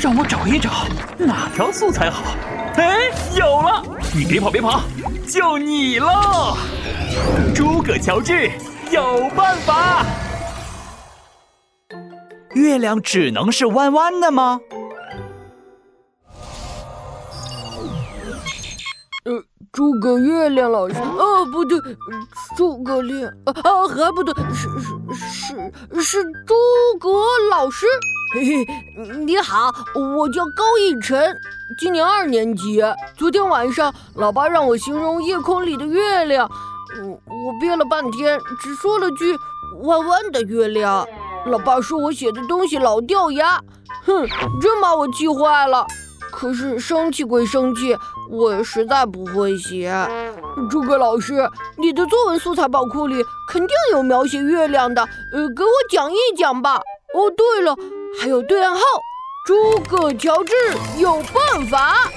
让我找一找哪条素材好。哎，有了！你别跑，别跑，就你喽！诸葛乔治有办法。月亮只能是弯弯的吗？诸葛月亮老师，哦，不对，诸葛亮，啊啊，还不对，是是是是诸葛老师。嘿嘿，你好，我叫高逸晨，今年二年级。昨天晚上，老爸让我形容夜空里的月亮，我我憋了半天，只说了句“弯弯的月亮”。老爸说我写的东西老掉牙，哼，真把我气坏了。可是生气归生气，我实在不会写。诸葛老师，你的作文素材宝库里肯定有描写月亮的，呃，给我讲一讲吧。哦，对了，还有对暗号。诸葛乔治有办法。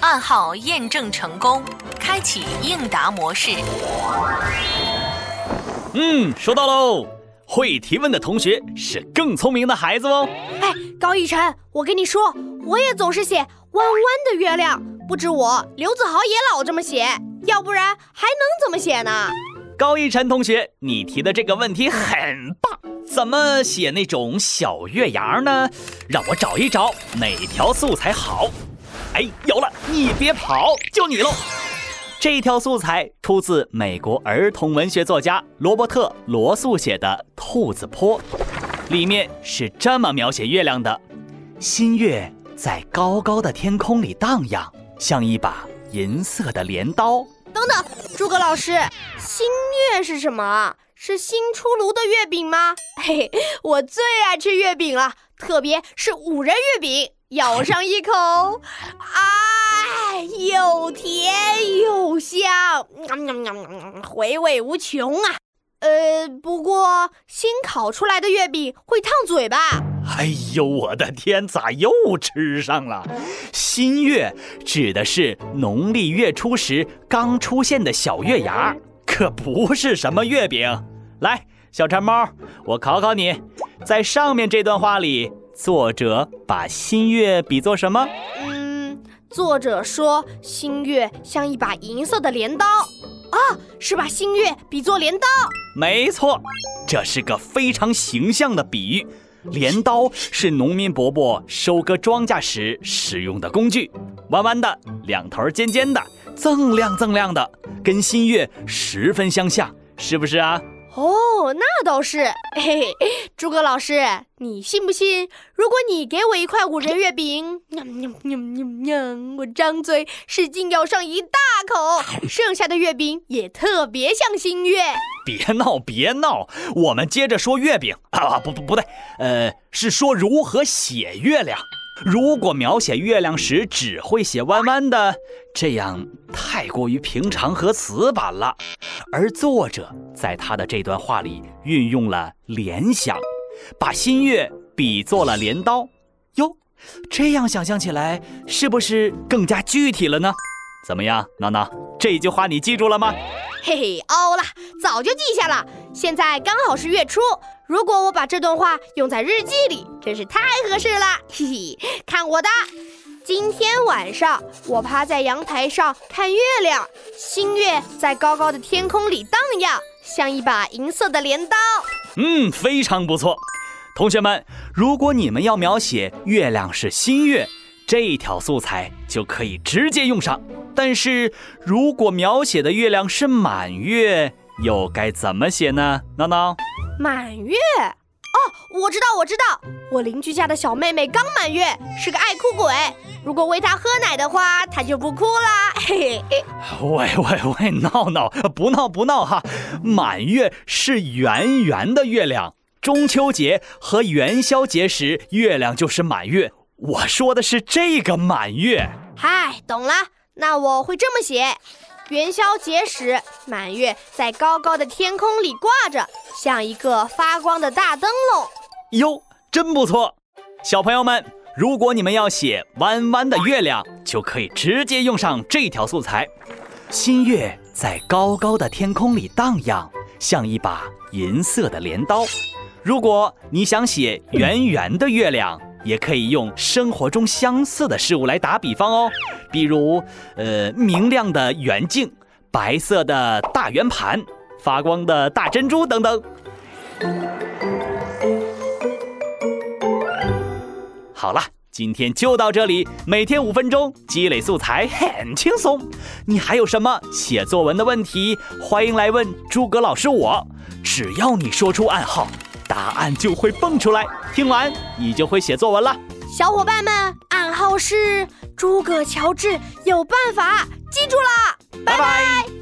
暗号验证成功，开启应答模式。嗯，收到喽。会提问的同学是更聪明的孩子哦。哎，高逸晨，我跟你说，我也总是写弯弯的月亮，不止我，刘子豪也老这么写，要不然还能怎么写呢？高逸晨同学，你提的这个问题很棒，怎么写那种小月牙呢？让我找一找哪条素材好。哎，有了，你别跑，就你喽。这条素材出自美国儿童文学作家罗伯特·罗素写的《兔子坡》，里面是这么描写月亮的：新月在高高的天空里荡漾，像一把银色的镰刀。等等，诸葛老师，新月是什么？是新出炉的月饼吗？嘿，我最爱吃月饼了，特别是五仁月饼，咬上一口，哎！又甜又香，回味无穷啊！呃，不过新烤出来的月饼会烫嘴吧？哎呦，我的天，咋又吃上了？新月指的是农历月初时刚出现的小月牙，可不是什么月饼。来，小馋猫，我考考你，在上面这段话里，作者把新月比作什么？嗯作者说：“新月像一把银色的镰刀，啊，是把新月比作镰刀。没错，这是个非常形象的比喻。镰刀是农民伯伯收割庄稼时使用的工具，弯弯的，两头尖尖的，锃亮锃亮的，跟新月十分相像，是不是啊？”哦，那倒是。嘿嘿，诸葛老师，你信不信？如果你给我一块五仁月饼，喵喵喵喵喵，我张嘴使劲咬上一大口，剩下的月饼也特别像新月。别闹，别闹，我们接着说月饼啊！不不不对，呃，是说如何写月亮。如果描写月亮时只会写弯弯的，这样太过于平常和死板了。而作者在他的这段话里运用了联想，把新月比作了镰刀。哟，这样想象起来是不是更加具体了呢？怎么样，闹闹，这句话你记住了吗？嘿嘿，哦了，早就记下了。现在刚好是月初。如果我把这段话用在日记里，真是太合适了。嘿嘿，看我的！今天晚上我趴在阳台上看月亮，新月在高高的天空里荡漾，像一把银色的镰刀。嗯，非常不错。同学们，如果你们要描写月亮是新月，这一条素材就可以直接用上。但是如果描写的月亮是满月，又该怎么写呢？闹闹。满月哦，我知道，我知道，我邻居家的小妹妹刚满月，是个爱哭鬼。如果喂她喝奶的话，她就不哭啦。嘿嘿，喂喂喂，闹闹，不闹不闹哈！满月是圆圆的月亮，中秋节和元宵节时月亮就是满月。我说的是这个满月。嗨，懂了，那我会这么写。元宵节时，满月在高高的天空里挂着，像一个发光的大灯笼。哟，真不错！小朋友们，如果你们要写弯弯的月亮，就可以直接用上这条素材。新月在高高的天空里荡漾，像一把银色的镰刀。如果你想写圆圆的月亮，也可以用生活中相似的事物来打比方哦，比如，呃，明亮的圆镜、白色的大圆盘、发光的大珍珠等等。好了，今天就到这里。每天五分钟，积累素材很轻松。你还有什么写作文的问题？欢迎来问诸葛老师我。只要你说出暗号，答案就会蹦出来。听完，你就会写作文了。小伙伴们，暗号是诸葛乔治有办法，记住了，拜拜。